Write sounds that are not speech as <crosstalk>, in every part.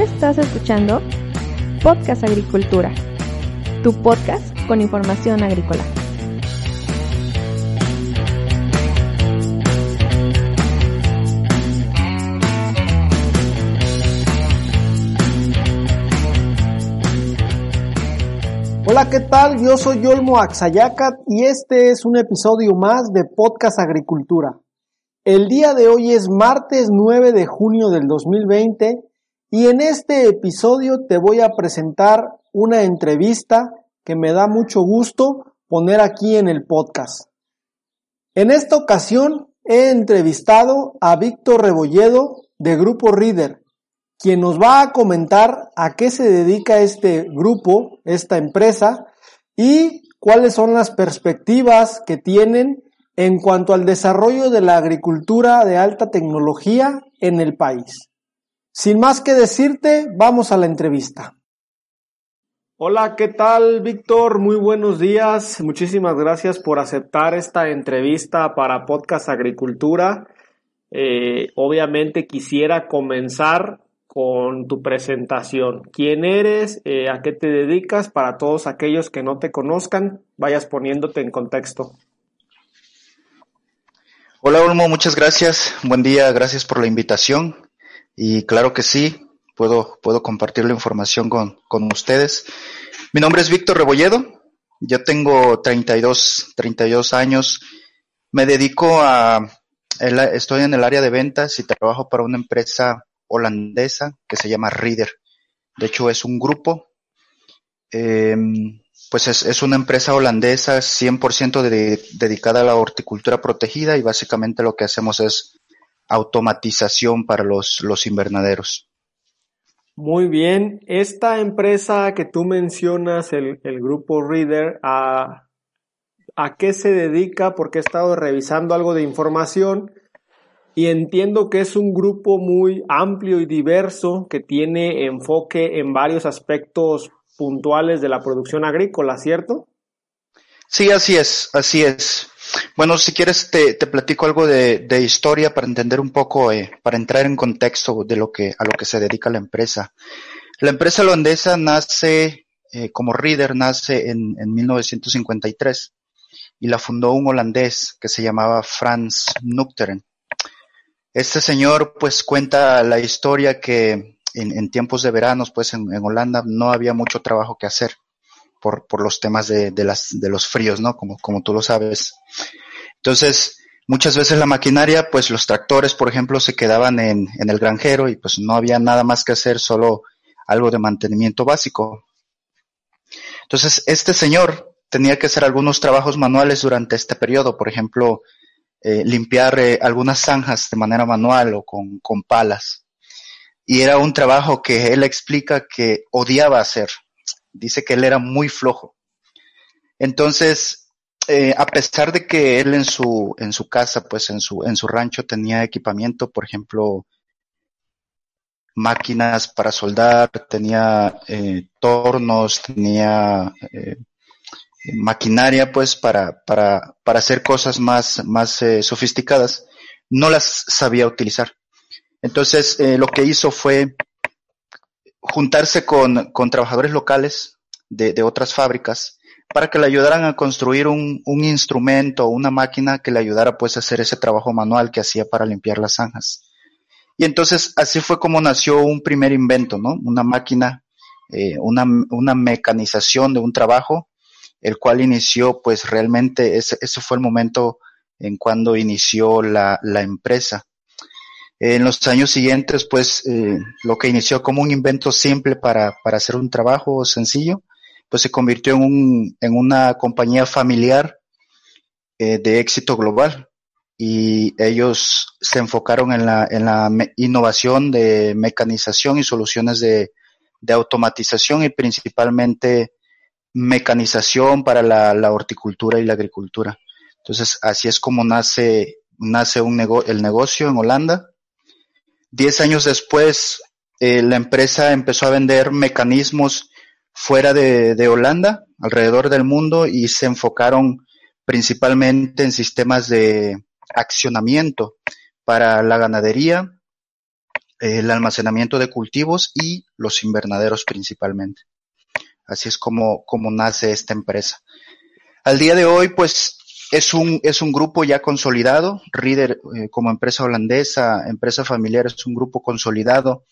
Estás escuchando Podcast Agricultura, tu podcast con información agrícola. Hola, ¿qué tal? Yo soy Yolmo Axayacat y este es un episodio más de Podcast Agricultura. El día de hoy es martes 9 de junio del 2020 y en este episodio te voy a presentar una entrevista que me da mucho gusto poner aquí en el podcast. En esta ocasión he entrevistado a Víctor Rebolledo de Grupo Reader, quien nos va a comentar a qué se dedica este grupo, esta empresa, y cuáles son las perspectivas que tienen en cuanto al desarrollo de la agricultura de alta tecnología en el país. Sin más que decirte, vamos a la entrevista. Hola, ¿qué tal, Víctor? Muy buenos días. Muchísimas gracias por aceptar esta entrevista para Podcast Agricultura. Eh, obviamente quisiera comenzar con tu presentación. ¿Quién eres? Eh, ¿A qué te dedicas? Para todos aquellos que no te conozcan, vayas poniéndote en contexto. Hola Olmo, muchas gracias. Buen día, gracias por la invitación. Y claro que sí, puedo, puedo compartir la información con, con ustedes. Mi nombre es Víctor Rebolledo, yo tengo 32, 32 años. Me dedico a, estoy en el área de ventas y trabajo para una empresa holandesa que se llama Reader. De hecho, es un grupo. Eh, pues es, una empresa holandesa 100% dedicada a la horticultura protegida y básicamente lo que hacemos es automatización para los, los invernaderos. Muy bien, esta empresa que tú mencionas, el, grupo Reader, ¿a, ¿a qué se dedica? Porque he estado revisando algo de información y entiendo que es un grupo muy amplio y diverso que tiene enfoque en varios aspectos puntuales de la producción agrícola, ¿cierto? Sí, así es, así es. Bueno, si quieres te, platico algo de, historia para entender un poco, eh, para entrar en contexto de lo que, a lo que se dedica la empresa. La empresa holandesa nace, eh, como Reader, nace en, en 1953 y la fundó un holandés que se llamaba Frans Nuchteren. Este señor pues cuenta la historia que en, tiempos de veranos, pues en, Holanda no había mucho trabajo que hacer por, los temas de, los fríos, ¿no? Como, tú lo sabes. Entonces, muchas veces la maquinaria, pues los tractores, por ejemplo, se quedaban en, el granjero y pues no había nada más que hacer, solo algo de mantenimiento básico. Entonces, este señor tenía que hacer algunos trabajos manuales durante este periodo, por ejemplo, eh, limpiar eh, algunas zanjas de manera manual o con palas y era un trabajo que él explica que odiaba hacer. Dice que él era muy flojo. Entonces, eh, a pesar de que él en su, en su casa, pues en su, en su rancho tenía equipamiento, por ejemplo, máquinas para soldar, tenía eh, tornos, tenía eh, maquinaria, pues para, para, para hacer cosas más, más sofisticadas, no las sabía utilizar. Entonces, lo que hizo fue juntarse con, con trabajadores locales de, de, otras fábricas para que le ayudaran a construir un, un instrumento o una máquina que le ayudara pues a hacer ese trabajo manual que hacía para limpiar las zanjas. Y entonces así fue como nació un primer invento, ¿no? Una máquina, eh, una, una mecanización de un trabajo, el cual inició pues realmente, ese, ese fue el momento en cuando inició la, la empresa. En los años siguientes, pues, eh, lo que inició como un invento simple para, para hacer un trabajo sencillo, pues se convirtió en, un, en una compañía familiar eh, de éxito global. Y ellos se enfocaron en la, en la innovación de mecanización y soluciones de, de automatización y principalmente mecanización para la, la, horticultura y la agricultura. Entonces, así es como nace, nace un nego el negocio en Holanda Diez años después, eh, la empresa empezó a vender mecanismos fuera de, de, Holanda, alrededor del mundo, y se enfocaron principalmente en sistemas de accionamiento para la ganadería el almacenamiento de cultivos y los invernaderos principalmente. Así es como, como nace esta empresa. Al día de hoy, pues es un, es un grupo ya consolidado. Reader, eh, como empresa holandesa, empresa familiar, es un grupo consolidado,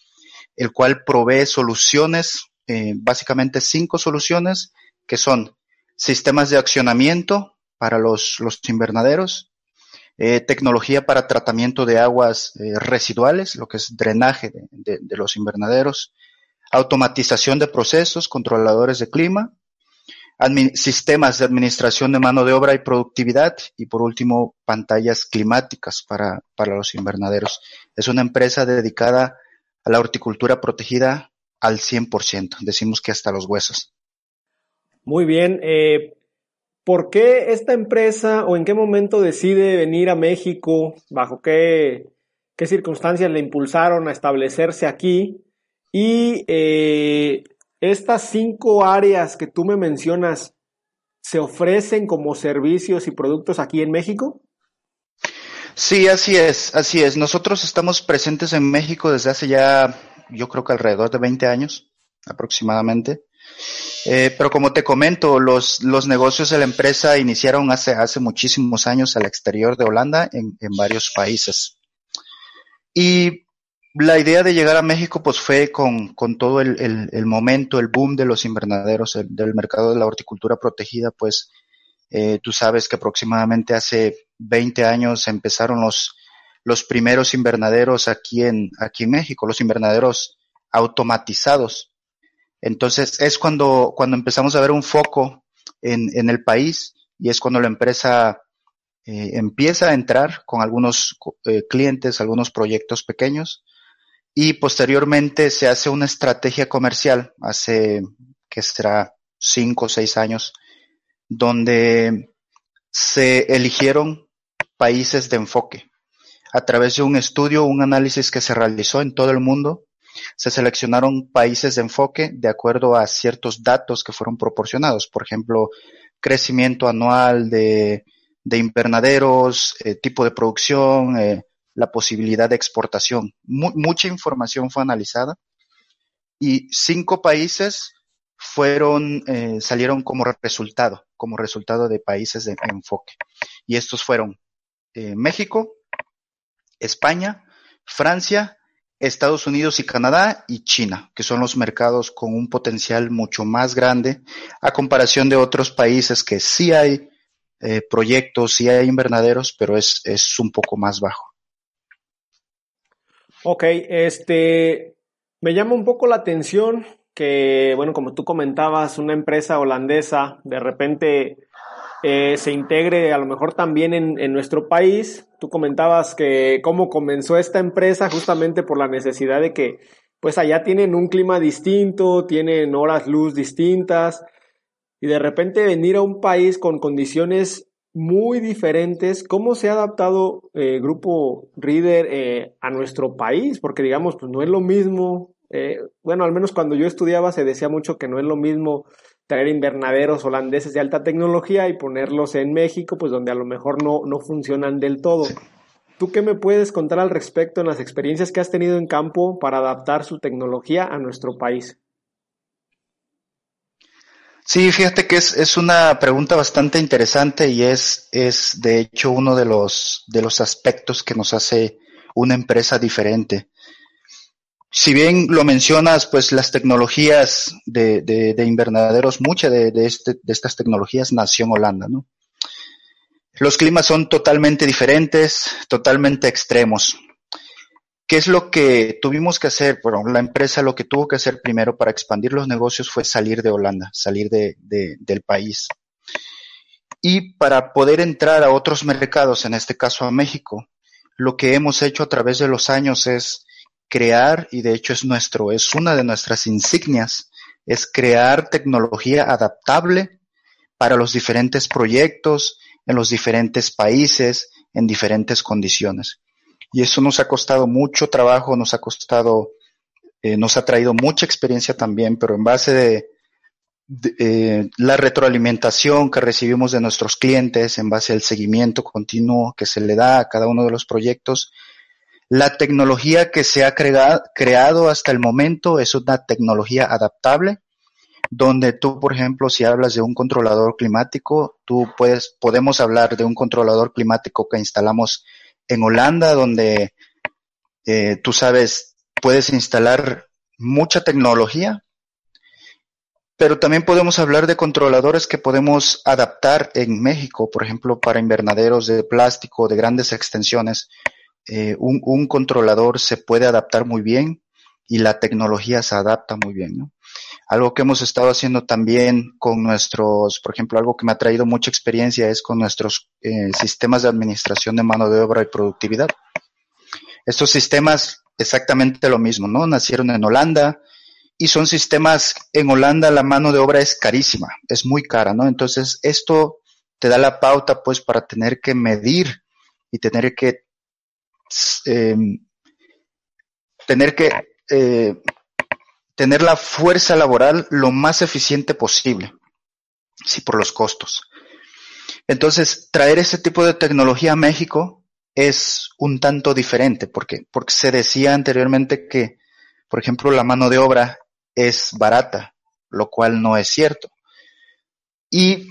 el cual provee soluciones, eh, básicamente cinco soluciones, que son sistemas de accionamiento para los, los invernaderos, eh, tecnología para tratamiento de aguas residuales, lo que es drenaje de, de, los invernaderos, automatización de procesos, controladores de clima, sistemas de administración de mano de obra y productividad y por último pantallas climáticas para, para los invernaderos. Es una empresa dedicada a la horticultura protegida al 100%, decimos que hasta los huesos. Muy bien, eh, ¿Por qué esta empresa o en qué momento decide venir a México? ¿Bajo qué, qué circunstancias le impulsaron a establecerse aquí? Y eh, estas cinco áreas que tú me mencionas, ¿se ofrecen como servicios y productos aquí en México? Sí, así es, así es. Nosotros estamos presentes en México desde hace ya, yo creo que alrededor de 20 años aproximadamente. Eh, pero como te comento, los, los negocios de la empresa iniciaron hace, hace muchísimos años al exterior de Holanda en, en varios países. Y la idea de llegar a México pues fue con, con todo el, el, momento, el boom de los invernaderos, el, del mercado de la horticultura protegida, pues eh, tú sabes que aproximadamente hace 20 años empezaron los, los primeros invernaderos aquí en, aquí en México, los invernaderos automatizados. Entonces es cuando, cuando empezamos a ver un foco en, en el país y es cuando la empresa eh, empieza a entrar con algunos eh, clientes, algunos proyectos pequeños y posteriormente se hace una estrategia comercial hace que será cinco o seis años donde se eligieron países de enfoque. A través de un estudio, un análisis que se realizó en todo el mundo se seleccionaron países de enfoque de acuerdo a ciertos datos que fueron proporcionados, por ejemplo, crecimiento anual de, de invernaderos, eh, tipo de producción, eh, la posibilidad de exportación. mucha información fue analizada y cinco países fueron, eh, salieron como resultado, como resultado de países de enfoque. Y estos fueron México, España, Francia, Estados Unidos y Canadá y China, que son los mercados con un potencial mucho más grande a comparación de otros países que sí hay eh, proyectos, sí hay invernaderos, pero es, es un poco más bajo. Ok, este, me llama un poco la atención que, bueno, como tú comentabas, una empresa holandesa de repente eh, se integre a lo mejor también en, en, nuestro país. Tú comentabas que cómo comenzó esta empresa justamente por la necesidad de que pues allá tienen un clima distinto, tienen horas luz distintas y de repente venir a un país con condiciones muy diferentes. ¿Cómo se ha adaptado el eh, Grupo Reader eh, a nuestro país? Porque digamos, pues no es lo mismo. Eh, bueno, al menos cuando yo estudiaba se decía mucho que no es lo mismo traer invernaderos holandeses de alta tecnología y ponerlos en México, pues donde a lo mejor no, no funcionan del todo. ¿Tú qué me puedes contar al respecto en las experiencias que has tenido en campo para adaptar su tecnología a nuestro país? Sí, fíjate que es, es una pregunta bastante interesante y es, es de hecho uno de los, de los aspectos que nos hace una empresa diferente si bien lo mencionas, pues las tecnologías de, de, de invernaderos, muchas de, de, este, de estas tecnologías nació en Holanda, ¿no? Los climas son totalmente diferentes, totalmente extremos. ¿Qué es lo que tuvimos que hacer? Bueno, la empresa lo que tuvo que hacer primero para expandir los negocios fue salir de Holanda, salir de, de, del país. Y para poder entrar a otros mercados, en este caso a México, lo que hemos hecho a través de los años es crear, y de hecho es nuestro, es una de nuestras insignias, es crear tecnología adaptable para los diferentes proyectos, en los diferentes países, en diferentes condiciones. Y eso nos ha costado mucho trabajo, nos ha costado, eh, nos ha traído mucha experiencia también, pero en base de, eh, la retroalimentación que recibimos de nuestros clientes, en base al seguimiento continuo que se le da a cada uno de los proyectos, La tecnología que se ha creado hasta el momento es una tecnología adaptable, donde tú, por ejemplo, si hablas de un controlador climático, tú puedes, podemos hablar de un controlador climático que instalamos en Holanda, donde eh, tú sabes, puedes instalar mucha tecnología, pero también podemos hablar de controladores que podemos adaptar en México, por ejemplo, para invernaderos de plástico de grandes extensiones. Eh, un, un, controlador se puede adaptar muy bien y la tecnología se adapta muy bien. ¿no? Algo que hemos estado haciendo también con nuestros, por ejemplo, algo que me ha traído mucha experiencia es con nuestros eh, sistemas de administración de mano de obra y productividad. Estos sistemas, exactamente lo mismo, ¿no? Nacieron en Holanda y son sistemas, en Holanda la mano de obra es carísima, es muy cara, ¿no? Entonces, esto te da la pauta, pues, para tener que medir y tener que, eh, tener que eh, tener la fuerza laboral lo más eficiente posible, sí, por los costos. Entonces, traer ese tipo de tecnología a México es un tanto diferente, porque, porque se decía anteriormente que, por ejemplo, la mano de obra es barata, lo cual no es cierto. Y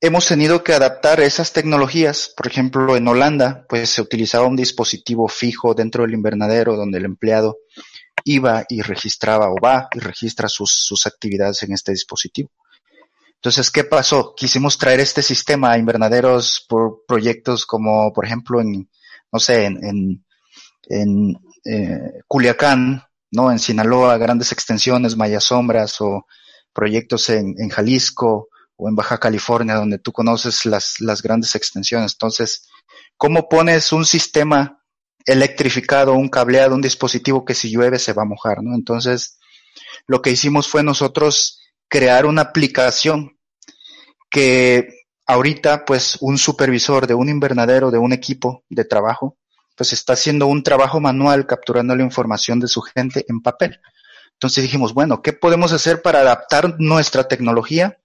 hemos tenido que adaptar esas tecnologías. Por ejemplo, en Holanda, pues se utilizaba un dispositivo fijo dentro del invernadero donde el empleado iba y registraba o va y registra sus, sus actividades en este dispositivo. Entonces, ¿qué pasó? Quisimos traer este sistema a invernaderos por proyectos como, por ejemplo, en, no sé, en, en, eh, Culiacán, ¿no? En Sinaloa, grandes extensiones, Maya Sombras o proyectos en, en Jalisco o en Baja California, donde tú conoces las, las grandes extensiones. Entonces, ¿cómo pones un sistema electrificado, un cableado, un dispositivo que si llueve se va a mojar, ¿no? Entonces, lo que hicimos fue nosotros crear una aplicación que ahorita, pues, un supervisor de un invernadero, de un equipo de trabajo, pues está haciendo un trabajo manual capturando la información de su gente en papel. Entonces dijimos, bueno, ¿qué podemos hacer para adaptar nuestra tecnología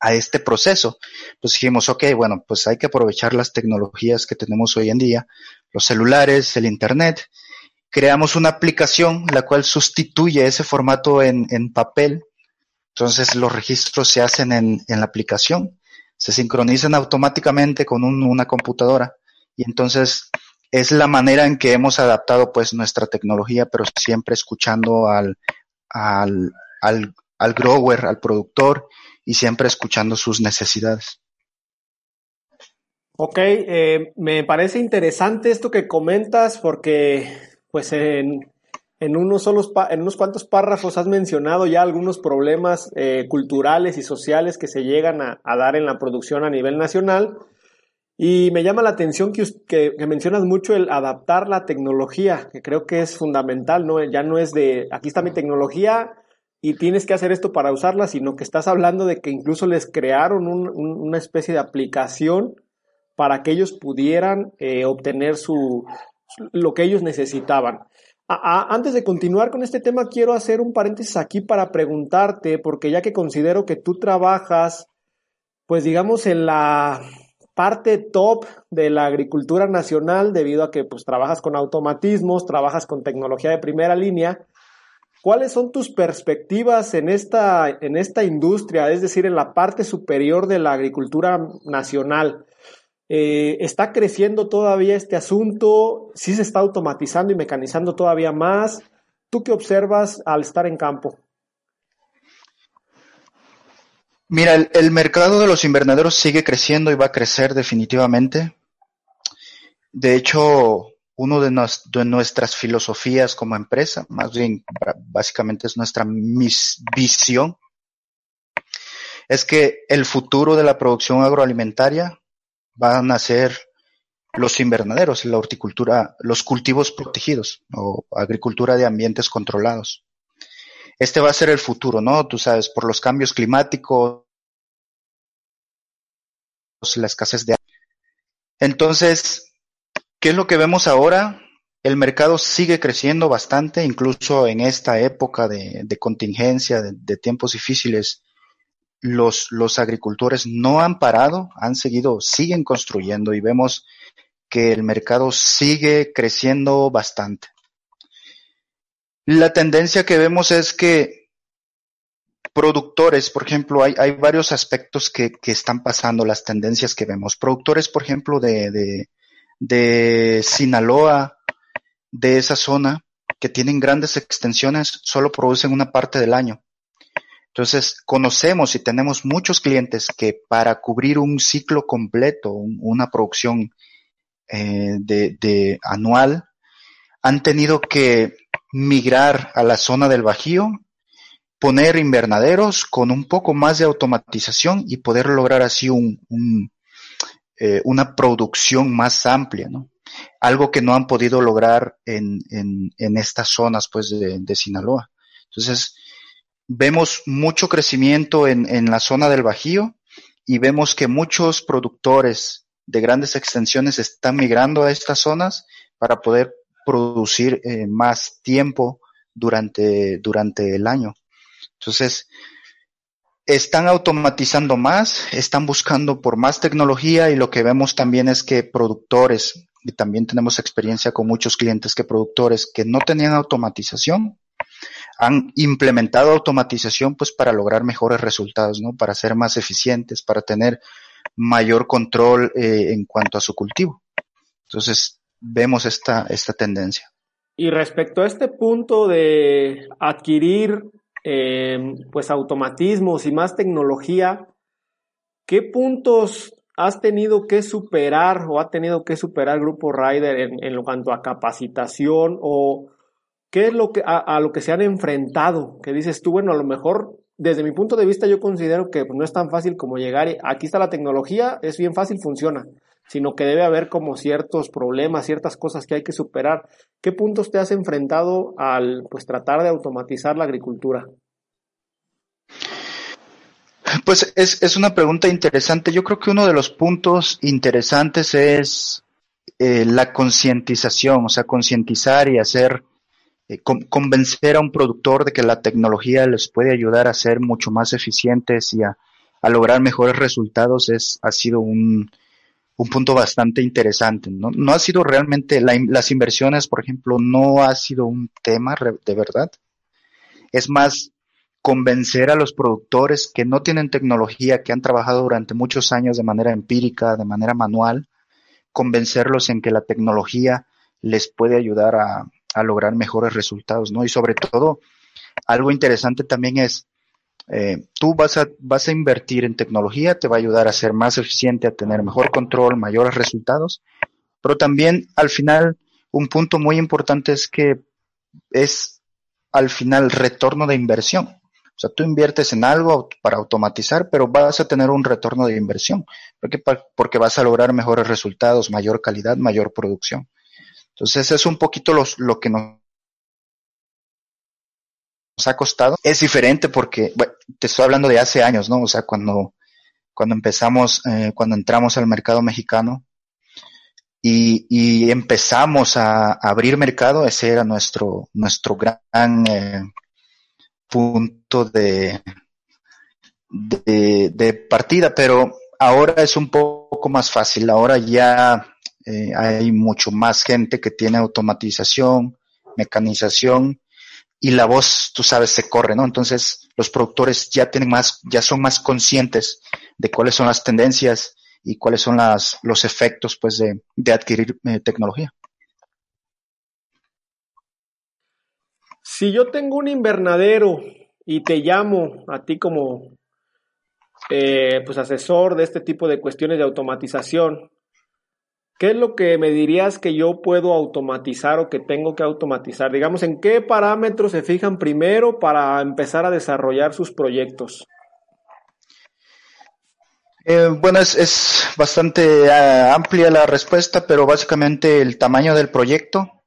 a este proceso? Pues dijimos, ok, bueno, pues hay que aprovechar las tecnologías que tenemos hoy en día, los celulares, el Internet. Creamos una aplicación la cual sustituye ese formato en, en papel. Entonces los registros se hacen en, en la aplicación, se sincronizan automáticamente con un, una computadora y entonces es la manera en que hemos adaptado pues nuestra tecnología, pero siempre escuchando al, al, al, al grower, al productor y siempre escuchando sus necesidades. Ok, eh, me parece interesante esto que comentas porque pues en, en, unos, solos en unos cuantos párrafos has mencionado ya algunos problemas eh, culturales y sociales que se llegan a, dar en la producción a nivel nacional. Y me llama la atención que, que, que, mencionas mucho el adaptar la tecnología, que creo que es fundamental, ¿no? Ya no es de, aquí está mi tecnología y tienes que hacer esto para usarla, sino que estás hablando de que incluso les crearon un, un, una especie de aplicación para que ellos pudieran eh, obtener su, lo que ellos necesitaban. antes de continuar con este tema, quiero hacer un paréntesis aquí para preguntarte, porque ya que considero que tú trabajas, pues digamos, en la parte top de la agricultura nacional, debido a que pues trabajas con automatismos, trabajas con tecnología de primera línea, ¿cuáles son tus perspectivas en esta, en esta industria, es decir, en la parte superior de la agricultura nacional? Eh, está creciendo todavía este asunto, sí se está automatizando y mecanizando todavía más. ¿Tú qué observas al estar en campo? Mira, el, mercado de los invernaderos sigue creciendo y va a crecer definitivamente. De hecho, uno de, de, nuestras filosofías como empresa, más bien básicamente es nuestra visión, es que el futuro de la producción agroalimentaria van a ser los invernaderos, la horticultura, los cultivos protegidos o agricultura de ambientes controlados. Este va a ser el futuro, ¿no? Tú sabes, por los cambios climáticos, la escasez de Entonces, ¿qué es lo que vemos ahora? El mercado sigue creciendo bastante, incluso en esta época de, contingencia, de tiempos difíciles los, los agricultores no han parado, han seguido, siguen construyendo y vemos que el mercado sigue creciendo bastante. La tendencia que vemos es que productores, por ejemplo, hay, hay varios aspectos que, que, están pasando, las tendencias que vemos. Productores, por ejemplo, de, de, de Sinaloa, de esa zona, que tienen grandes extensiones, solo producen una parte del año. Entonces, conocemos y tenemos muchos clientes que para cubrir un ciclo completo, una producción eh, de, de, anual, han tenido que migrar a la zona del Bajío, poner invernaderos con un poco más de automatización y poder lograr así un, un eh, una producción más amplia, ¿no? Algo que no han podido lograr en, en, en estas zonas, pues, de, de Sinaloa. Entonces, vemos mucho crecimiento en, la zona del Bajío y vemos que muchos productores de grandes extensiones están migrando a estas zonas para poder producir eh, más tiempo durante, durante el año. Entonces, están automatizando más, están buscando por más tecnología y lo que vemos también es que productores, y también tenemos experiencia con muchos clientes que productores que no tenían automatización, han implementado automatización pues para lograr mejores resultados, ¿no? Para ser más eficientes, para tener mayor control eh, en cuanto a su cultivo. Entonces, vemos esta, esta tendencia. Y respecto a este punto de adquirir eh, pues automatismos y más tecnología, ¿qué puntos has tenido que superar o ha tenido que superar Grupo Rider en, en cuanto a capacitación o ¿Qué es lo que a, lo que se han enfrentado? Que dices tú, bueno, a lo mejor desde mi punto de vista yo considero que no es tan fácil como llegar aquí está la tecnología, es bien fácil, funciona, sino que debe haber como ciertos problemas, ciertas cosas que hay que superar. ¿Qué puntos te has enfrentado al pues tratar de automatizar la agricultura? Pues es, es una pregunta interesante. Yo creo que uno de los puntos interesantes es eh, la concientización, o sea, concientizar y hacer eh, convencer a un productor de que la tecnología les puede ayudar a ser mucho más eficientes y a, lograr mejores resultados es, ha sido un, un punto bastante interesante. No, no ha sido realmente, las inversiones, por ejemplo, no ha sido un tema de verdad. Es más, convencer a los productores que no tienen tecnología, que han trabajado durante muchos años de manera empírica, de manera manual, convencerlos en que la tecnología les puede ayudar a, a lograr mejores resultados, ¿no? Y sobre todo, algo interesante también es, eh, tú vas a, vas a invertir en tecnología, te va a ayudar a ser más eficiente, a tener mejor control, mayores resultados, pero también al final, un punto muy importante es que es al final retorno de inversión. O sea, tú inviertes en algo para automatizar, pero vas a tener un retorno de inversión, porque, porque vas a lograr mejores resultados, mayor calidad, mayor producción. Entonces es un poquito lo que nos ha costado. Es diferente porque, bueno, te estoy hablando de hace años, ¿no? O sea, cuando, cuando empezamos, eh, cuando entramos al mercado mexicano y, empezamos a, abrir mercado, ese era nuestro, nuestro gran eh, punto de, de partida, pero ahora es un poco más fácil. Ahora ya eh, hay mucho más gente que tiene automatización, mecanización y la voz, tú sabes, se corre, ¿no? Entonces los productores ya tienen más, ya son más conscientes de cuáles son las tendencias y cuáles son las, los efectos, pues, de, de adquirir eh, tecnología. Si yo tengo un invernadero y te llamo a ti como eh, pues asesor de este tipo de cuestiones de automatización, ¿Qué es lo que me dirías que yo puedo automatizar o que tengo que automatizar? Digamos, ¿en qué parámetros se fijan primero para empezar a desarrollar sus proyectos? Eh, bueno, es, bastante uh, amplia la respuesta, pero básicamente el tamaño del proyecto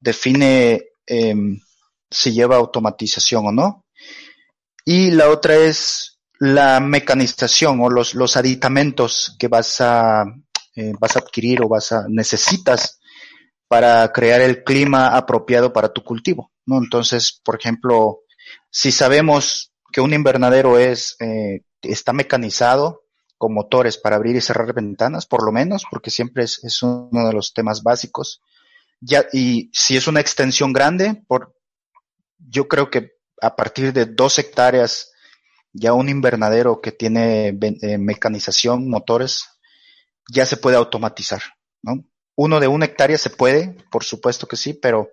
define eh, si lleva automatización o no. Y la otra es la mecanización o los, los aditamentos que vas a eh, vas a adquirir o vas a necesitas para crear el clima apropiado para tu cultivo, ¿no? Entonces, por ejemplo, si sabemos que un invernadero es eh, está mecanizado con motores para abrir y cerrar ventanas, por lo menos, porque siempre es, uno de los temas básicos. Ya, y si es una extensión grande, por, yo creo que a partir de dos hectáreas, ya un invernadero que tiene eh, mecanización, motores, ya se puede automatizar, ¿no? Uno de una hectárea se puede, por supuesto que sí, pero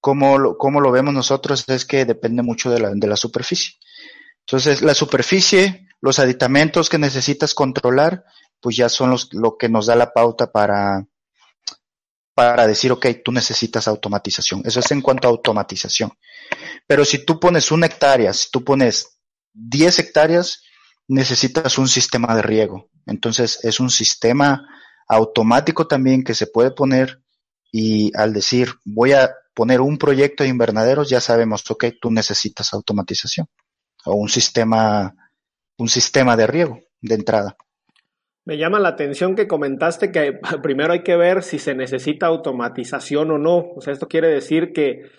como lo, lo vemos nosotros es que depende mucho de la, de la superficie. Entonces, la superficie, los aditamentos que necesitas controlar, pues ya son los, lo que nos da la pauta para, para decir, ok, tú necesitas automatización. Eso es en cuanto a automatización. Pero si tú pones una hectárea, si tú pones 10 hectáreas, necesitas un sistema de riego. Entonces, es un sistema automático también que se puede poner y al decir voy a poner un proyecto de invernaderos, ya sabemos, ok, tú necesitas automatización o un sistema, un sistema de riego de entrada. Me llama la atención que comentaste que <laughs> primero hay que ver si se necesita automatización o no. O sea, esto quiere decir que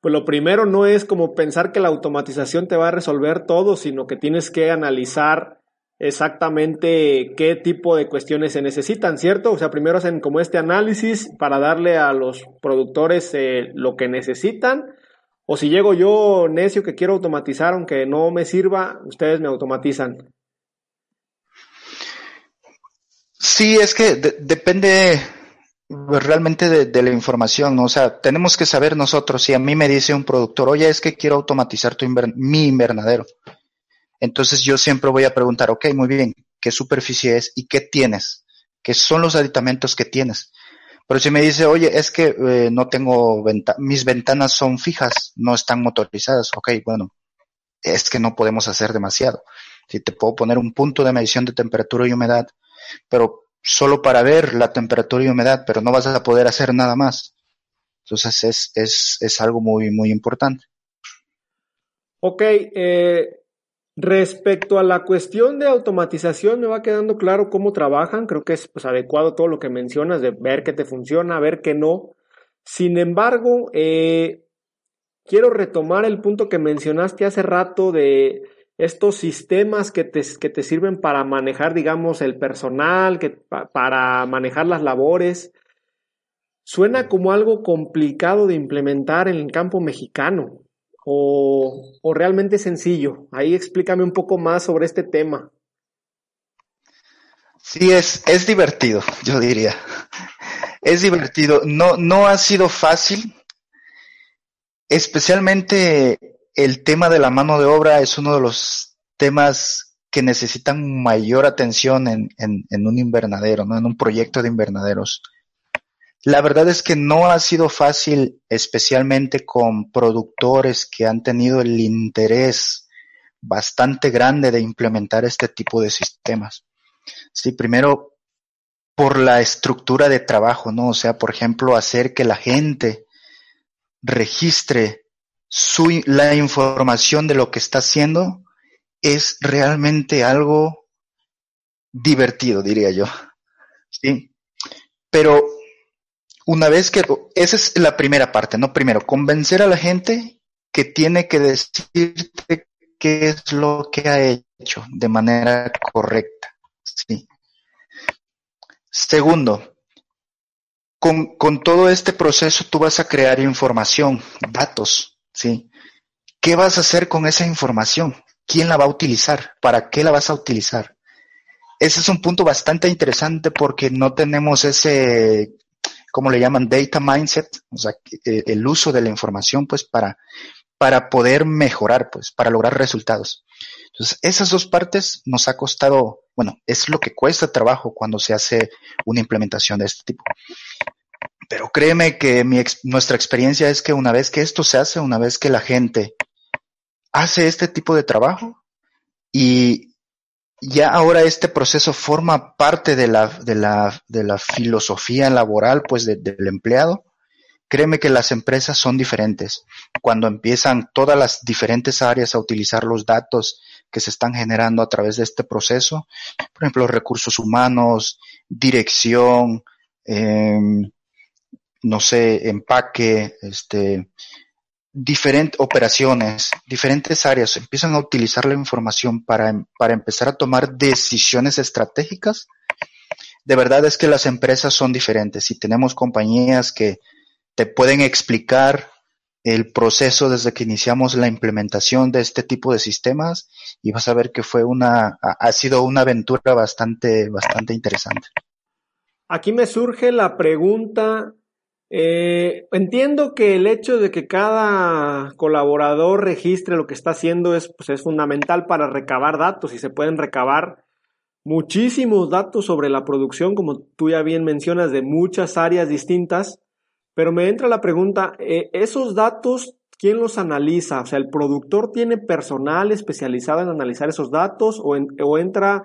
pues lo primero no es como pensar que la automatización te va a resolver todo, sino que tienes que analizar exactamente qué tipo de cuestiones se necesitan, ¿cierto? O sea, primero hacen como este análisis para darle a los productores eh, lo que necesitan. O si llego yo necio que quiero automatizar, aunque no me sirva, ustedes me automatizan. Sí, es que depende realmente de, la información, ¿no? o sea, tenemos que saber nosotros, si a mí me dice un productor, oye, es que quiero automatizar mi invernadero, entonces yo siempre voy a preguntar, ok, muy bien, ¿qué superficie es y qué tienes? ¿Qué son los aditamentos que tienes? Pero si me dice, oye, es que eh, no tengo ventanas, mis ventanas son fijas, no están motorizadas, ok, bueno, es que no podemos hacer demasiado. Si te puedo poner un punto de medición de temperatura y humedad, pero solo para ver la temperatura y humedad, pero no vas a poder hacer nada más. Entonces es, es, es algo muy, muy importante. Ok, eh, Respecto a la cuestión de automatización, me va quedando claro cómo trabajan. Creo que es pues, adecuado todo lo que mencionas de ver qué te funciona, ver qué no. Sin embargo, eh, quiero retomar el punto que mencionaste hace rato de estos sistemas que te, que te sirven para manejar, digamos, el personal, que, para manejar las labores. Suena como algo complicado de implementar en el campo mexicano o, realmente sencillo? Ahí explícame un poco más sobre este tema. Sí, es, es divertido, yo diría. Es divertido. No, no ha sido fácil. Especialmente el tema de la mano de obra es uno de los temas que necesitan mayor atención en, en, en un invernadero, ¿no? en un proyecto de invernaderos. La verdad es que no ha sido fácil, especialmente con productores que han tenido el interés bastante grande de implementar este tipo de sistemas. Sí, primero por la estructura de trabajo, ¿no? O sea, por ejemplo, hacer que la gente registre su, la información de lo que está haciendo es realmente algo divertido, diría yo. Sí. Pero una vez que, esa es la primera parte, ¿no? Primero, convencer a la gente que tiene que decirte qué es lo que ha hecho de manera correcta, ¿sí? Segundo, con, con todo este proceso tú vas a crear información, datos, ¿sí? ¿Qué vas a hacer con esa información? ¿Quién la va a utilizar? ¿Para qué la vas a utilizar? Ese es un punto bastante interesante porque no tenemos ese como le llaman data mindset, o sea, el uso de la información, pues, para, para poder mejorar, pues, para lograr resultados. Entonces, esas dos partes nos ha costado, bueno, es lo que cuesta trabajo cuando se hace una implementación de este tipo. Pero créeme que mi nuestra experiencia es que una vez que esto se hace, una vez que la gente hace este tipo de trabajo y ya ahora este proceso forma parte de la, de la, de la filosofía laboral pues del empleado. Créeme que las empresas son diferentes. Cuando empiezan todas las diferentes áreas a utilizar los datos que se están generando a través de este proceso, por ejemplo, recursos humanos, dirección, em, no sé, empaque, este, diferentes operaciones, diferentes áreas empiezan a utilizar la información para, para empezar a tomar decisiones estratégicas, de verdad es que las empresas son diferentes y tenemos compañías que te pueden explicar el proceso desde que iniciamos la implementación de este tipo de sistemas y vas a ver que fue una, ha sido una aventura bastante, bastante interesante. Aquí me surge la pregunta, eh, entiendo que el hecho de que cada colaborador registre lo que está haciendo es, pues es fundamental para recabar datos y se pueden recabar muchísimos datos sobre la producción, como tú ya bien mencionas, de muchas áreas distintas. Pero me entra la pregunta, eh, ¿esos datos quién los analiza? O sea, ¿el productor tiene personal especializado en analizar esos datos o, entra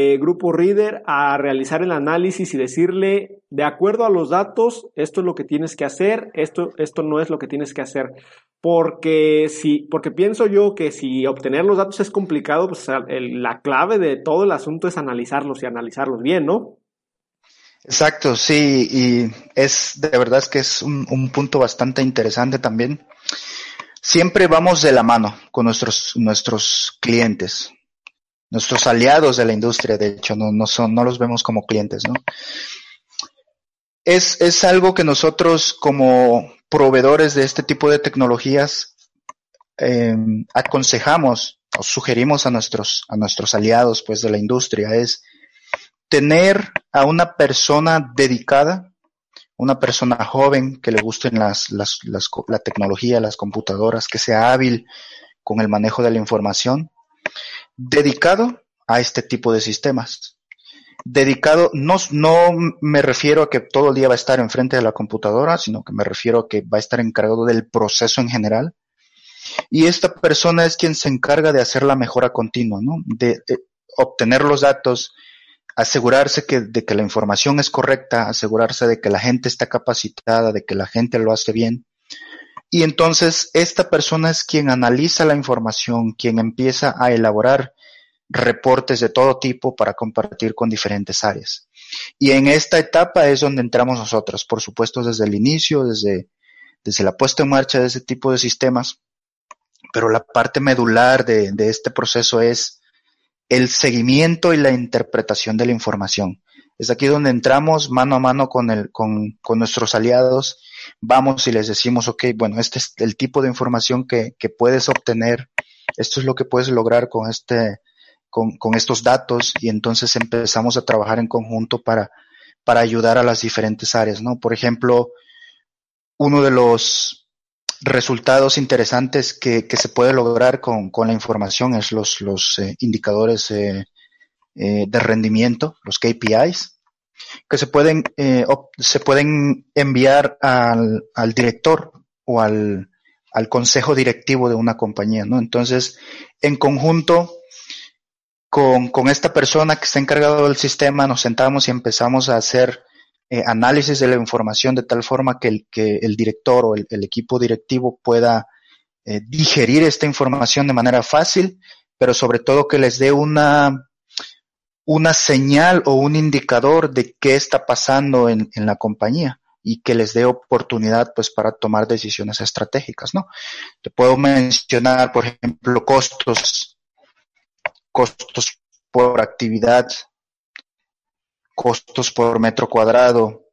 eh, Grupo Reader a realizar el análisis y decirle, de acuerdo a los datos, esto es lo que tienes que hacer, esto, esto no es lo que tienes que hacer? Porque si, porque pienso yo que si obtener los datos es complicado, pues la clave de todo el asunto es analizarlos y analizarlos bien, ¿no? Exacto, sí, y es de verdad es que es un, punto bastante interesante también. Siempre vamos de la mano con nuestros, nuestros clientes, nuestros aliados de la industria, de hecho, no, no son, no los vemos como clientes, ¿no? Es, es algo que nosotros como proveedores de este tipo de tecnologías eh, aconsejamos o sugerimos a nuestros, a nuestros aliados pues de la industria es tener a una persona dedicada, una persona joven que le gusten las, las, la tecnología, las computadoras, que sea hábil con el manejo de la información, dedicado a este tipo de sistemas. Dedicado, no, no me refiero a que todo el día va a estar enfrente de la computadora, sino que me refiero a que va a estar encargado del proceso en general. Y esta persona es quien se encarga de hacer la mejora continua, ¿no? de obtener los datos, asegurarse que, de que la información es correcta, asegurarse de que la gente está capacitada, de que la gente lo hace bien. Y entonces esta persona es quien analiza la información, quien empieza a elaborar reportes de todo tipo para compartir con diferentes áreas. Y en esta etapa es donde entramos nosotros, por supuesto desde el inicio, desde, desde la puesta en marcha de ese tipo de sistemas, pero la parte medular de, de este proceso es el seguimiento y la interpretación de la información. Es aquí donde entramos mano a mano con, el, con, con nuestros aliados, vamos y les decimos, ok, bueno, este es el tipo de información que, que puedes obtener, esto es lo que puedes lograr con, este, con, con estos datos y entonces empezamos a trabajar en conjunto para, para ayudar a las diferentes áreas, ¿no? Por ejemplo, uno de los, resultados interesantes que, que se puede lograr con, con, la información es los, los eh, indicadores eh, eh, de rendimiento, los KPIs, que se pueden, se pueden enviar al, al director o al, al, consejo directivo de una compañía, ¿no? Entonces, en conjunto con, con esta persona que está encargado del sistema, nos sentamos y empezamos a hacer eh, análisis de la información de tal forma que el, que el director o el, equipo directivo pueda eh, digerir esta información de manera fácil, pero sobre todo que les dé una, una señal o un indicador de qué está pasando en, en la compañía y que les dé oportunidad pues para tomar decisiones estratégicas, ¿no? Te puedo mencionar, por ejemplo, costos, costos por actividad, costos por metro cuadrado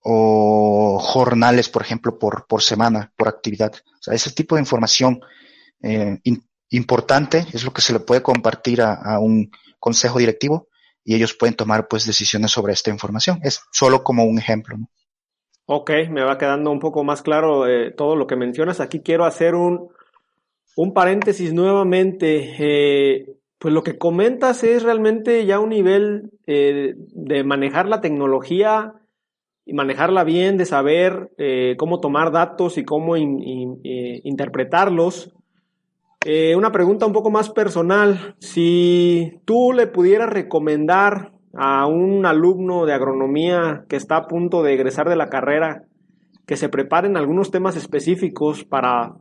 o jornales, por ejemplo, por, por semana, por actividad. O sea, ese tipo de información eh, importante es lo que se le puede compartir a, un consejo directivo y ellos pueden tomar pues decisiones sobre esta información. Es solo como un ejemplo. ¿no? Ok, me va quedando un poco más claro eh, todo lo que mencionas. Aquí quiero hacer un, un paréntesis nuevamente. Eh, pues lo que comentas es realmente ya un nivel eh, de manejar la tecnología y manejarla bien, de saber cómo tomar datos y cómo interpretarlos. Una pregunta un poco más personal. Si tú le pudieras recomendar a un alumno de agronomía que está a punto de egresar de la carrera que se preparen algunos temas específicos para,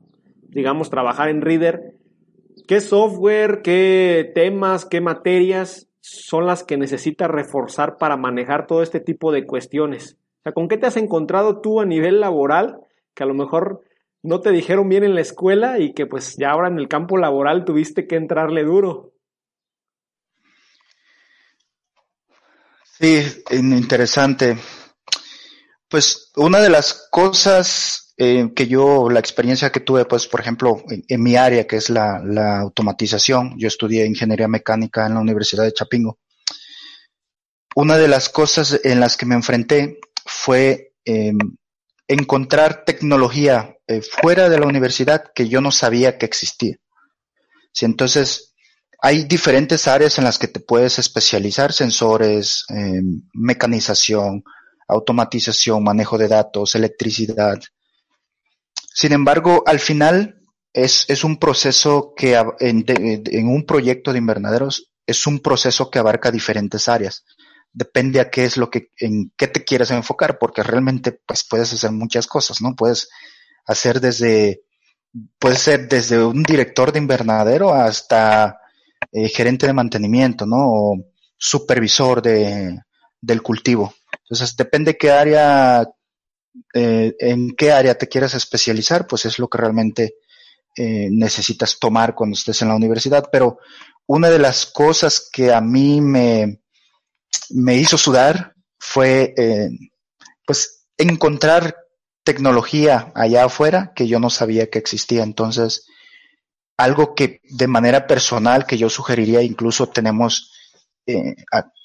digamos, trabajar en Reader, ¿Qué software, qué temas, qué materias son las que necesitas reforzar para manejar todo este tipo de cuestiones? O sea, ¿con qué te has encontrado tú a nivel laboral que a lo mejor no te dijeron bien en la escuela y que pues ya ahora en el campo laboral tuviste que entrarle duro. Sí, interesante. Pues una de las cosas eh, que yo, la experiencia que tuve, pues por ejemplo, en, mi área, que es la, automatización, yo estudié ingeniería mecánica en la Universidad de Chapingo. Una de las cosas en las que me enfrenté fue em, encontrar tecnología eh, fuera de la universidad que yo no sabía que existía. Sí, entonces, hay diferentes áreas en las que te puedes especializar, sensores, em, mecanización, automatización, manejo de datos, electricidad. Sin embargo, al final es, un proceso que en, un proyecto de invernaderos es un proceso que abarca diferentes áreas. Depende a qué es lo que, en qué te quieres enfocar, porque realmente pues puedes hacer muchas cosas, ¿no? Puedes hacer desde, puede ser desde un director de invernadero hasta eh, gerente de mantenimiento, ¿no? O supervisor de, del cultivo. Entonces, depende qué área, eh, en qué área te quieras especializar, pues es lo que realmente eh, necesitas tomar cuando estés en la universidad. Pero una de las cosas que a mí me, me hizo sudar fue, eh, pues, encontrar tecnología allá afuera que yo no sabía que existía. Entonces, algo que de manera personal que yo sugeriría, incluso tenemos eh,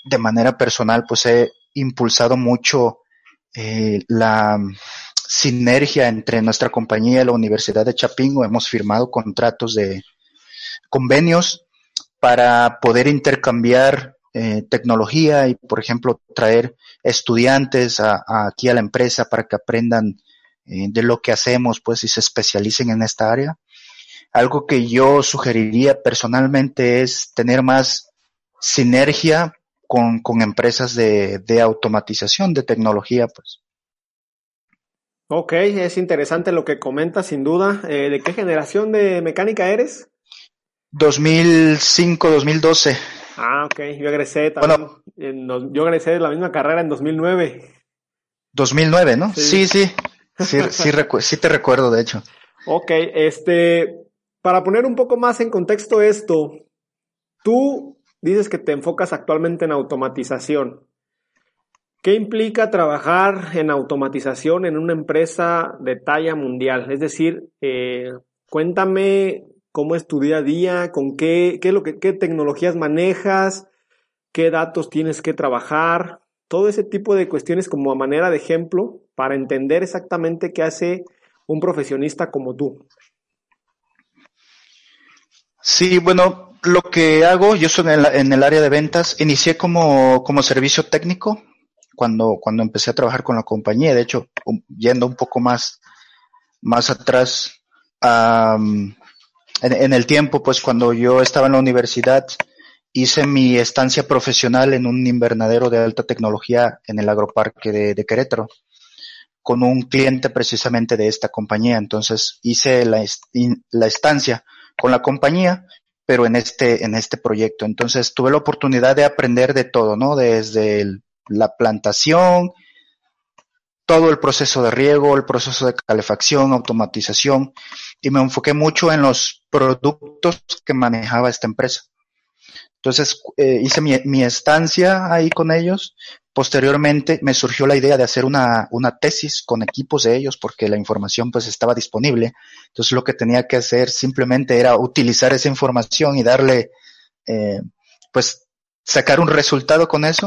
de manera personal, pues he impulsado mucho eh, la sinergia entre nuestra compañía y la Universidad de Chapingo. Hemos firmado contratos de convenios para poder intercambiar eh, tecnología y, por ejemplo, traer estudiantes aquí a la empresa para que aprendan eh, de lo que hacemos, pues, y se especialicen en esta área. Algo que yo sugeriría personalmente es tener más sinergia con, con empresas de, de, automatización, de tecnología, pues. Ok, es interesante lo que comentas, sin duda. Eh, ¿De qué generación de mecánica eres? 2005, 2012. Ah, ok, yo egresé también. Bueno, yo egresé de la misma carrera en 2009. 2009, ¿no? Sí, sí. Sí, sí, sí, te recuerdo, de hecho. Ok, este, para poner un poco más en contexto esto, tú dices que te enfocas actualmente en automatización. ¿Qué implica trabajar en automatización en una empresa de talla mundial? Es decir, eh, cuéntame cómo es tu día a día, con qué, qué, lo que, qué tecnologías manejas, qué datos tienes que trabajar, todo ese tipo de cuestiones como a manera de ejemplo para entender exactamente qué hace un profesionista como tú. Sí, bueno, lo que hago, yo soy en, el área de ventas, inicié como, como servicio técnico cuando, cuando empecé a trabajar con la compañía. De hecho, yendo un poco más, más atrás, en, el tiempo, pues cuando yo estaba en la universidad, hice mi estancia profesional en un invernadero de alta tecnología en el agroparque de, Querétaro con un cliente precisamente de esta compañía. Entonces hice la, la estancia con la compañía pero en este, en este proyecto. Entonces tuve la oportunidad de aprender de todo, ¿no? Desde la plantación, todo el proceso de riego, el proceso de calefacción, automatización, y me enfoqué mucho en los productos que manejaba esta empresa. Entonces eh, hice mi, mi, estancia ahí con ellos. Posteriormente me surgió la idea de hacer una, una, tesis con equipos de ellos porque la información pues estaba disponible. Entonces lo que tenía que hacer simplemente era utilizar esa información y darle, eh, pues sacar un resultado con eso.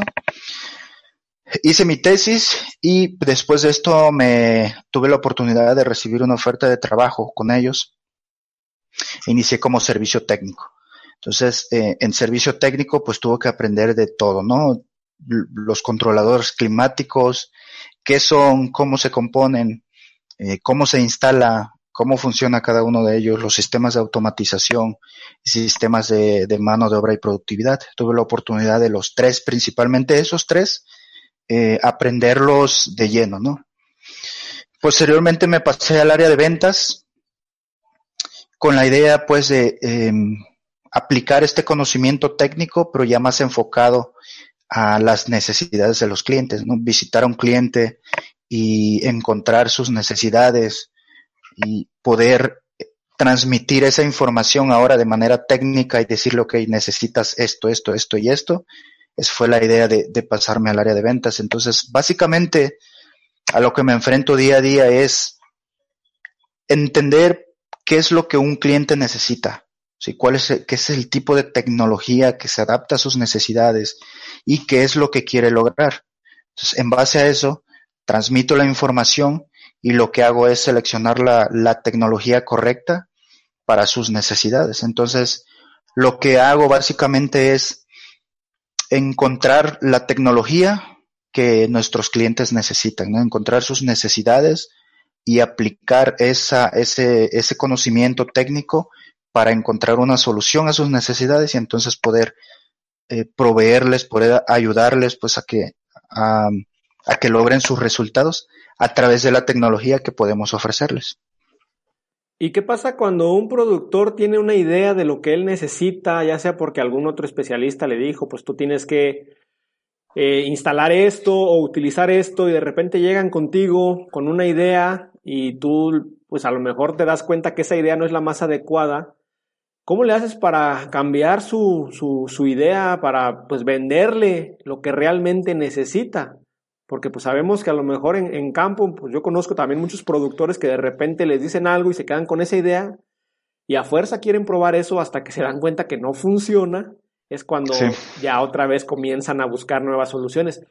Hice mi tesis y después de esto me tuve la oportunidad de recibir una oferta de trabajo con ellos. Inicié como servicio técnico. Entonces, eh, en servicio técnico, pues tuvo que aprender de todo, ¿no? Los controladores climáticos, qué son, cómo se componen, eh, cómo se instala, cómo funciona cada uno de ellos, los sistemas de automatización sistemas de, mano de obra y productividad. Tuve la oportunidad de los tres, principalmente esos tres, eh, aprenderlos de lleno, ¿no? Posteriormente me pasé al área de ventas con la idea, pues, de em, aplicar este conocimiento técnico, pero ya más enfocado a las necesidades de los clientes, ¿no? Visitar a un cliente y encontrar sus necesidades, y poder transmitir esa información ahora de manera técnica y decirle, ok, necesitas esto, esto, esto y esto. Esa fue la idea de, pasarme al área de ventas. Entonces, básicamente, a lo que me enfrento día a día es entender qué es lo que un cliente necesita, ¿sí? cuál es, qué es el tipo de tecnología que se adapta a sus necesidades y qué es lo que quiere lograr. Entonces, en base a eso, transmito la información y lo que hago es seleccionar la tecnología correcta para sus necesidades. Entonces, lo que hago básicamente es encontrar la tecnología que nuestros clientes necesitan, ¿no? encontrar sus necesidades y aplicar ese, ese conocimiento técnico para encontrar una solución a sus necesidades y entonces poder eh, proveerles, poder ayudarles pues a que, a que logren sus resultados a través de la tecnología que podemos ofrecerles. ¿Y qué pasa cuando un productor tiene una idea de lo que él necesita, ya sea porque algún otro especialista le dijo, pues tú tienes que eh, instalar esto o utilizar esto y de repente llegan contigo con una idea y tú pues a lo mejor te das cuenta que esa idea no es la más adecuada? ¿Cómo le haces para cambiar su, su, su idea, para pues venderle lo que realmente necesita? Porque pues sabemos que a lo mejor en, campo, pues yo conozco también muchos productores que de repente les dicen algo y se quedan con esa idea y a fuerza quieren probar eso hasta que se dan cuenta que no funciona, es cuando ya otra vez comienzan a buscar nuevas soluciones.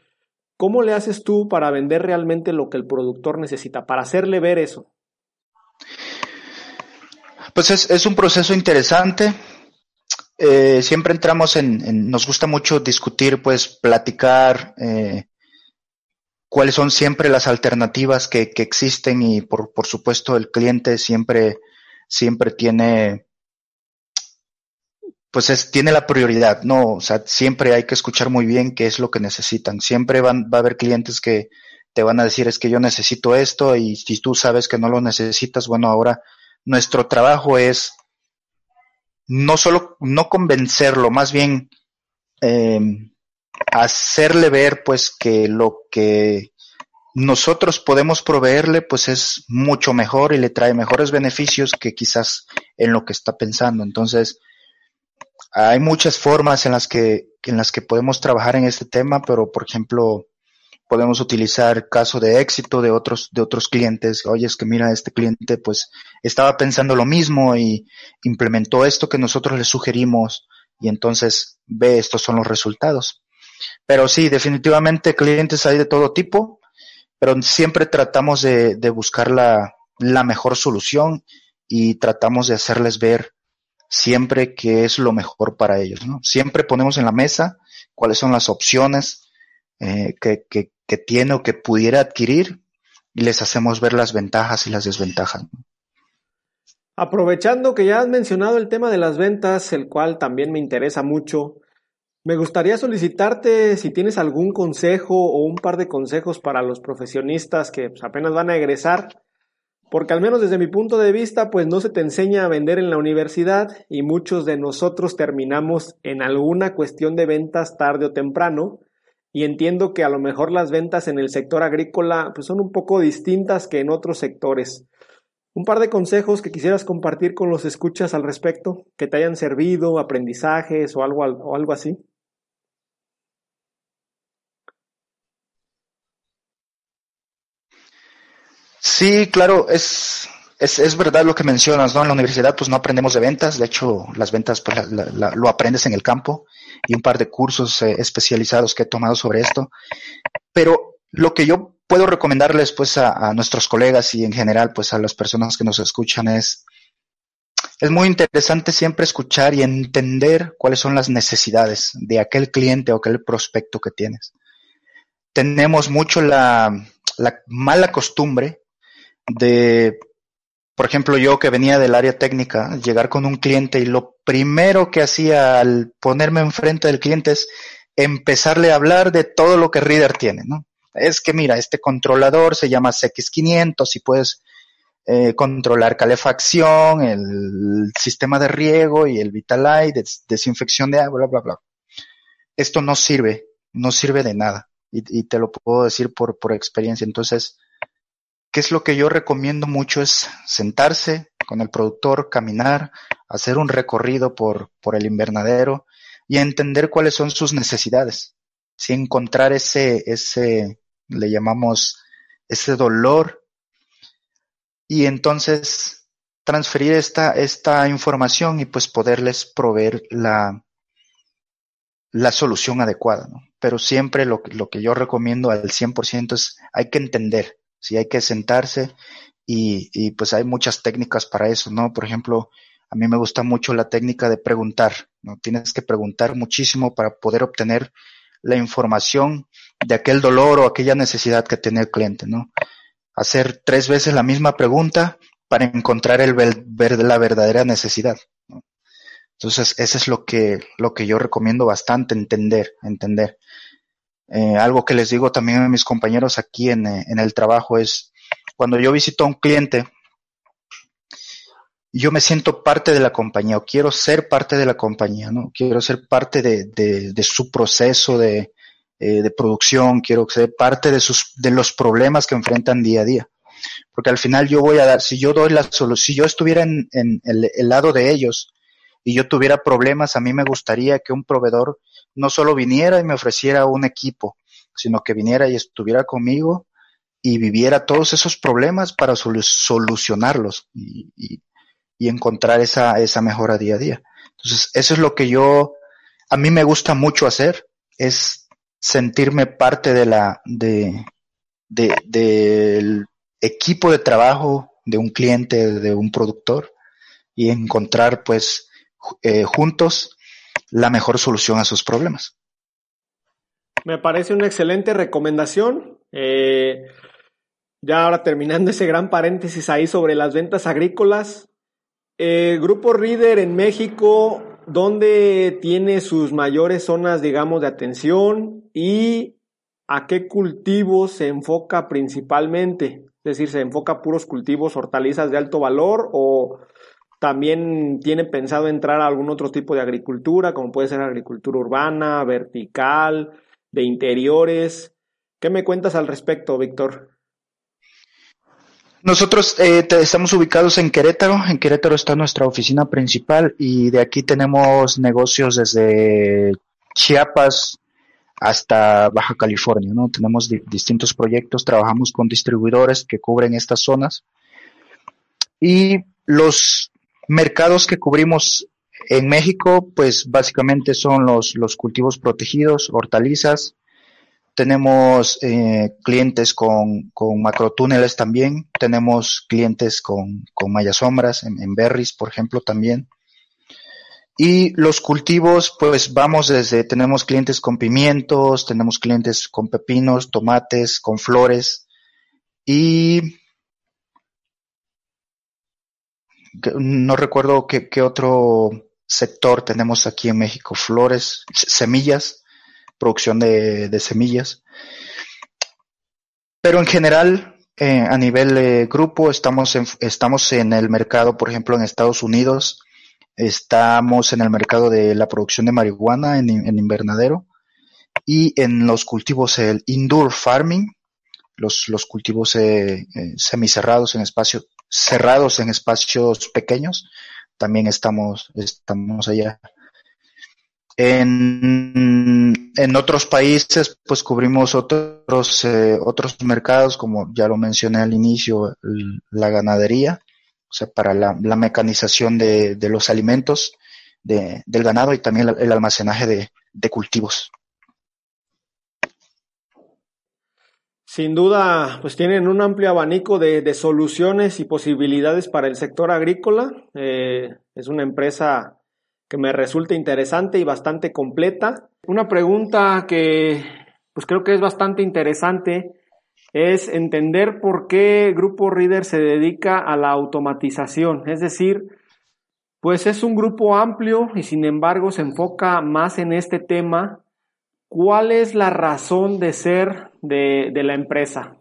¿Cómo le haces tú para vender realmente lo que el productor necesita, para hacerle ver eso? Pues es, un proceso interesante. Eh, siempre entramos en, nos gusta mucho discutir, pues platicar, eh, cuáles son siempre las alternativas que, que existen y por, por, supuesto el cliente siempre, siempre tiene, pues es, tiene la prioridad, ¿no? O sea, siempre hay que escuchar muy bien qué es lo que necesitan. Siempre van, va a haber clientes que te van a decir es que yo necesito esto y si tú sabes que no lo necesitas, bueno, ahora nuestro trabajo es no solo, no convencerlo, más bien, eh, hacerle ver pues que lo que nosotros podemos proveerle pues es mucho mejor y le trae mejores beneficios que quizás en lo que está pensando. Entonces, hay muchas formas en las que, en las que podemos trabajar en este tema, pero por ejemplo, podemos utilizar caso de éxito de otros, de otros clientes. Oye, es que mira, este cliente pues estaba pensando lo mismo y implementó esto que nosotros le sugerimos y entonces ve, estos son los resultados. Pero sí, definitivamente clientes hay de todo tipo, pero siempre tratamos de, buscar la, mejor solución y tratamos de hacerles ver siempre que es lo mejor para ellos. ¿no? Siempre ponemos en la mesa cuáles son las opciones eh, que, que, que, tiene o que pudiera adquirir y les hacemos ver las ventajas y las desventajas. Aprovechando que ya has mencionado el tema de las ventas, el cual también me interesa mucho, me gustaría solicitarte si tienes algún consejo o un par de consejos para los profesionistas que pues, apenas van a egresar, porque al menos desde mi punto de vista, pues no se te enseña a vender en la universidad y muchos de nosotros terminamos en alguna cuestión de ventas tarde o temprano. Y entiendo que a lo mejor las ventas en el sector agrícola pues, son un poco distintas que en otros sectores. Un par de consejos que quisieras compartir con los escuchas al respecto, que te hayan servido, aprendizajes o algo, o algo así. Sí, claro, es, es, es, verdad lo que mencionas, ¿no? En la universidad pues no aprendemos de ventas, de hecho las ventas pues lo aprendes en el campo y un par de cursos eh, especializados que he tomado sobre esto. Pero lo que yo puedo recomendarles pues a, a, nuestros colegas y en general pues a las personas que nos escuchan es, es muy interesante siempre escuchar y entender cuáles son las necesidades de aquel cliente o aquel prospecto que tienes. Tenemos mucho la, la mala costumbre de, por ejemplo, yo que venía del área técnica, llegar con un cliente y lo primero que hacía al ponerme enfrente del cliente es empezarle a hablar de todo lo que Reader tiene, ¿no? Es que mira, este controlador se llama CX500 y puedes eh, controlar calefacción, el sistema de riego y el Vitalite, desinfección de agua, bla, bla, bla. Esto no sirve, no sirve de nada. Y, y te lo puedo decir por, por experiencia. Entonces, ¿qué es lo que yo recomiendo mucho? Es sentarse con el productor, caminar, hacer un recorrido por, por el invernadero y entender cuáles son sus necesidades. Si encontrar ese, ese, le llamamos ese dolor y entonces transferir esta, esta información y pues poderles proveer la, la solución adecuada, ¿no? Pero siempre lo, lo que yo recomiendo al 100% es hay que entender, si hay que sentarse y, y pues hay muchas técnicas para eso, ¿no? Por ejemplo, a mí me gusta mucho la técnica de preguntar, ¿no? Tienes que preguntar muchísimo para poder obtener la información de aquel dolor o aquella necesidad que tiene el cliente, ¿no? Hacer tres veces la misma pregunta para encontrar el ver, la verdadera necesidad. ¿no? Entonces, eso es lo que, lo que yo recomiendo bastante, entender, entender. Eh, algo que les digo también a mis compañeros aquí en, eh, en el trabajo es, cuando yo visito a un cliente, yo me siento parte de la compañía o quiero ser parte de la compañía, ¿no? Quiero ser parte de, de, su proceso de, eh, de, producción, quiero ser parte de, sus, de los problemas que enfrentan día a día. Porque al final yo voy a dar, si yo doy la solución, si yo estuviera en, en el, el, lado de ellos, y yo tuviera problemas, a mí me gustaría que un proveedor no solo viniera y me ofreciera un equipo, sino que viniera y estuviera conmigo y viviera todos esos problemas para solucionarlos y, y, encontrar esa, esa mejora día a día. Entonces, eso es lo que yo, a mí me gusta mucho hacer, es sentirme parte de la, de, de, del equipo de trabajo de un cliente, de un productor y encontrar pues eh, juntos la mejor solución a sus problemas. Me parece una excelente recomendación. Eh, ya ahora terminando ese gran paréntesis ahí sobre las ventas agrícolas. Eh, Grupo Reader en México, ¿dónde tiene sus mayores zonas, digamos, de atención y a qué cultivos se enfoca principalmente? Es decir, ¿se enfoca a puros cultivos, hortalizas de alto valor o también tiene pensado entrar a algún otro tipo de agricultura, como puede ser agricultura urbana, vertical, de interiores. ¿Qué me cuentas al respecto, Víctor? Nosotros eh, estamos ubicados en Querétaro. En Querétaro está nuestra oficina principal y de aquí tenemos negocios desde Chiapas hasta Baja California. ¿no? Tenemos di distintos proyectos, trabajamos con distribuidores que cubren estas zonas. Y los mercados que cubrimos en México, pues básicamente son los, los cultivos protegidos, hortalizas. Tenemos eh, clientes con, con macrotúneles también. Tenemos clientes con, con mayasombras en, en berries, por ejemplo, también. Y los cultivos, pues vamos desde, tenemos clientes con pimientos, tenemos clientes con pepinos, tomates, con flores. Y no recuerdo qué, otro sector tenemos aquí en México, flores, semillas, producción de, semillas. Pero en general, eh, a nivel de grupo, estamos en, estamos en el mercado, por ejemplo, en Estados Unidos, estamos en el mercado de la producción de marihuana en, invernadero. Y en los cultivos, el indoor farming, los, los cultivos eh, eh, semicerrados en espacio cerrados en espacios pequeños, también estamos, estamos allá. En, en otros países, pues cubrimos otros, eh, otros mercados, como ya lo mencioné al inicio, la ganadería, o sea, para la, la mecanización de, de, los alimentos de, del ganado y también el, almacenaje de, de cultivos. Sin duda, pues tienen un amplio abanico de, de soluciones y posibilidades para el sector agrícola. Eh, es una empresa que me resulta interesante y bastante completa. Una pregunta que pues creo que es bastante interesante es entender por qué Grupo Reader se dedica a la automatización. Es decir, pues es un grupo amplio y sin embargo se enfoca más en este tema ¿Cuál es la razón de ser de, de la empresa?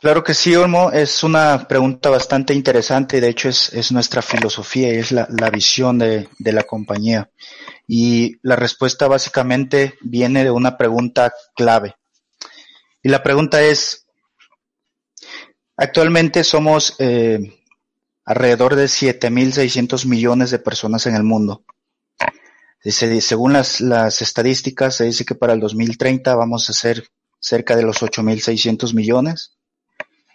Claro que sí, Olmo. Es una pregunta bastante interesante de hecho es, es nuestra filosofía y es la, la visión de, de, la compañía. Y la respuesta básicamente viene de una pregunta clave. Y la pregunta es, Actualmente somos eh, alrededor de 7.600 millones de personas en el mundo. Según las, estadísticas, se dice que para el 2030 vamos a ser cerca de los 8.600 millones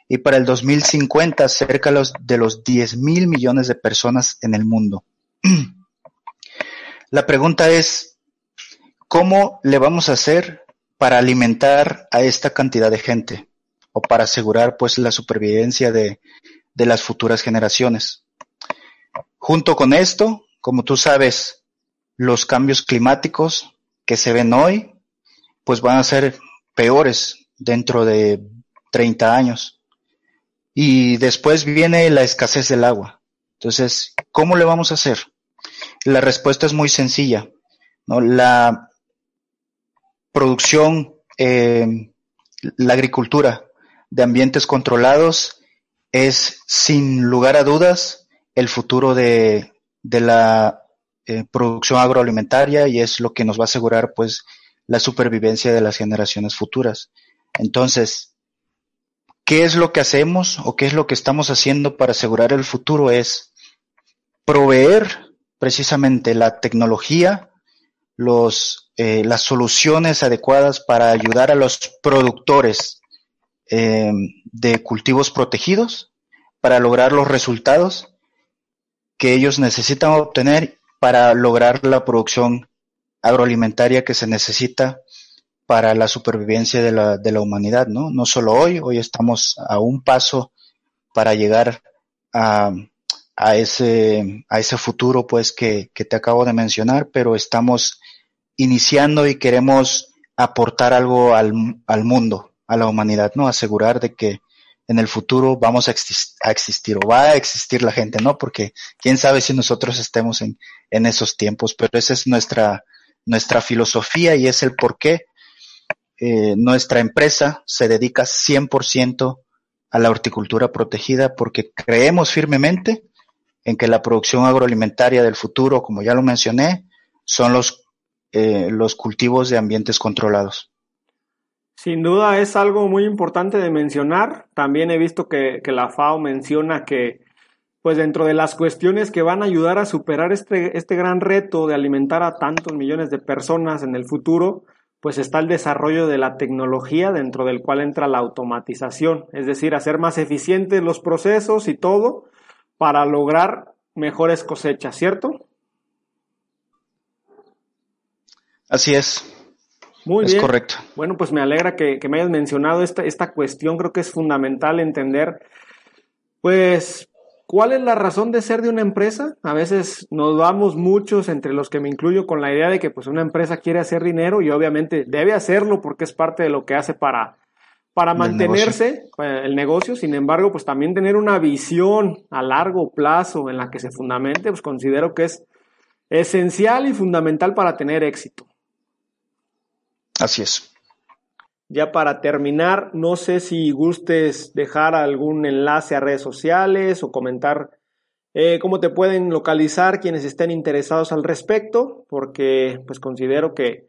y para el 2050 cerca de los, de los 10.000 millones de personas en el mundo. <clears throat> La pregunta es, ¿cómo le vamos a hacer para alimentar a esta cantidad de gente o para asegurar pues la supervivencia de, de las futuras generaciones? Junto con esto, como tú sabes, los cambios climáticos que se ven hoy, pues van a ser peores dentro de 30 años. Y después viene la escasez del agua. Entonces, ¿cómo le vamos a hacer? La respuesta es muy sencilla. ¿no? La producción, eh, la agricultura de ambientes controlados es sin lugar a dudas el futuro de, de la eh, producción agroalimentaria y es lo que nos va a asegurar pues la supervivencia de las generaciones futuras. Entonces, ¿Qué es lo que hacemos o qué es lo que estamos haciendo para asegurar el futuro? Es proveer precisamente la tecnología, los, eh, las soluciones adecuadas para ayudar a los productores eh, de cultivos protegidos para lograr los resultados que ellos necesitan obtener para lograr la producción agroalimentaria que se necesita para la supervivencia de la, de la humanidad, ¿no? No solo hoy, hoy estamos a un paso para llegar a, a ese, a ese futuro, pues, que, que te acabo de mencionar, pero estamos iniciando y queremos aportar algo al, al mundo, a la humanidad, ¿no? Asegurar de que en el futuro vamos a, existir o va a existir la gente, ¿no? Porque quién sabe si nosotros estemos en, en esos tiempos, pero esa es nuestra, nuestra filosofía y es el por qué eh, nuestra empresa se dedica 100% a la horticultura protegida porque creemos firmemente en que la producción agroalimentaria del futuro, como ya lo mencioné, son los, eh, los cultivos de ambientes controlados. Sin duda es algo muy importante de mencionar. También he visto que, que, la FAO menciona que, pues dentro de las cuestiones que van a ayudar a superar este, este gran reto de alimentar a tantos millones de personas en el futuro, pues está el desarrollo de la tecnología dentro del cual entra la automatización, es decir, hacer más eficientes los procesos y todo para lograr mejores cosechas, ¿cierto? Así es. Muy es bien. correcto. Bueno, pues me alegra que, que me hayas mencionado esta, esta cuestión, creo que es fundamental entender, pues, ¿Cuál es la razón de ser de una empresa? A veces nos vamos muchos, entre los que me incluyo, con la idea de que pues una empresa quiere hacer dinero y obviamente debe hacerlo porque es parte de lo que hace para, para mantenerse negocio. Eh, el negocio. Sin embargo, pues también tener una visión a largo plazo en la que se fundamente, pues considero que es esencial y fundamental para tener éxito. Así es. Ya para terminar, no sé si gustes dejar algún enlace a redes sociales o comentar eh, cómo te pueden localizar quienes estén interesados al respecto, porque pues considero que,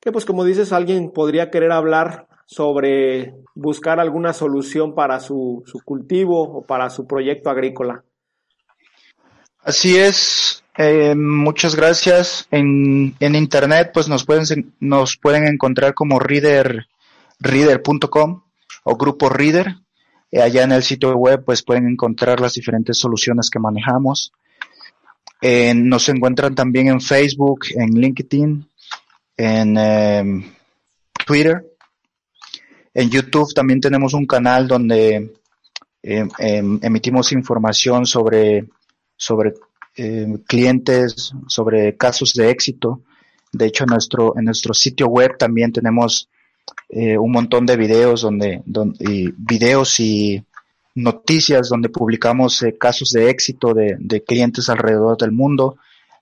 que pues como dices, alguien podría querer hablar sobre buscar alguna solución para su, su cultivo o para su proyecto agrícola. Así es, eh, muchas gracias. En, en internet pues nos pueden, nos pueden encontrar como Reader reader.com o grupo Reader. Eh, allá en el sitio web pues pueden encontrar las diferentes soluciones que manejamos. Eh, nos encuentran también en Facebook, en LinkedIn, en eh, Twitter. En YouTube también tenemos un canal donde em, emitimos información sobre, sobre clientes, sobre casos de éxito. De hecho, en nuestro, en nuestro sitio web también tenemos eh, un montón de videos donde, donde y videos y noticias donde publicamos eh, casos de éxito de, de, clientes alrededor del mundo.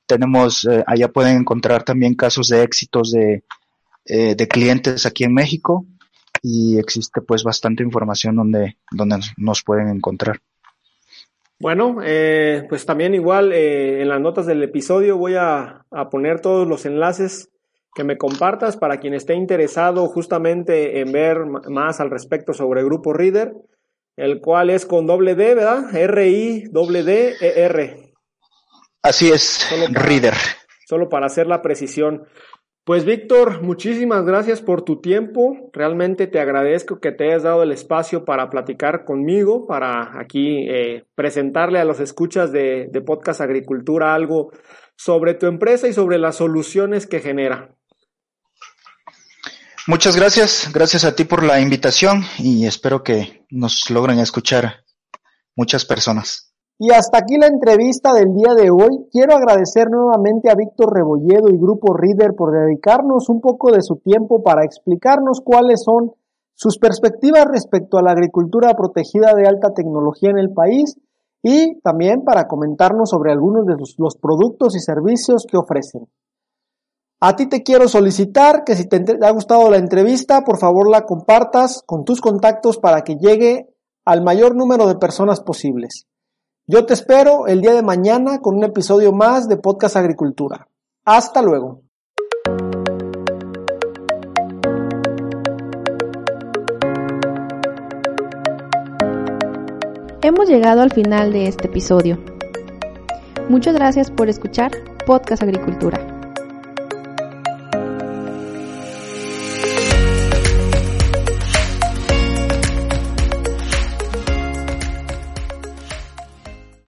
Tenemos, eh, allá pueden encontrar también casos de éxitos de, eh, de clientes aquí en México y existe pues bastante información donde, donde nos pueden encontrar. Bueno, eh, pues también igual eh, en las notas del episodio voy a, a, poner todos los enlaces que me compartas para quien esté interesado justamente en ver más al respecto sobre Grupo Reader. el cual es con doble D, ¿verdad? R-I-D-D-E-R. Así es, Reader. Solo para hacer la precisión. Pues Víctor, muchísimas gracias por tu tiempo. Realmente te agradezco que te hayas dado el espacio para platicar conmigo, para aquí eh, presentarle a los escuchas de, de Podcast Agricultura algo sobre tu empresa y sobre las soluciones que genera. Muchas gracias, gracias a ti por la invitación y espero que nos logren escuchar muchas personas. Y hasta aquí la entrevista del día de hoy. Quiero agradecer nuevamente a Víctor Rebolledo y Grupo Reader por dedicarnos un poco de su tiempo para explicarnos cuáles son sus perspectivas respecto a la agricultura protegida de alta tecnología en el país y también para comentarnos sobre algunos de los, productos y servicios que ofrecen. A ti te quiero solicitar que si te ha gustado la entrevista, por favor la compartas con tus contactos para que llegue al mayor número de personas posibles. Yo te espero el día de mañana con un episodio más de Podcast Agricultura. Hasta luego. Hemos llegado al final de este episodio. Muchas gracias por escuchar Podcast Agricultura.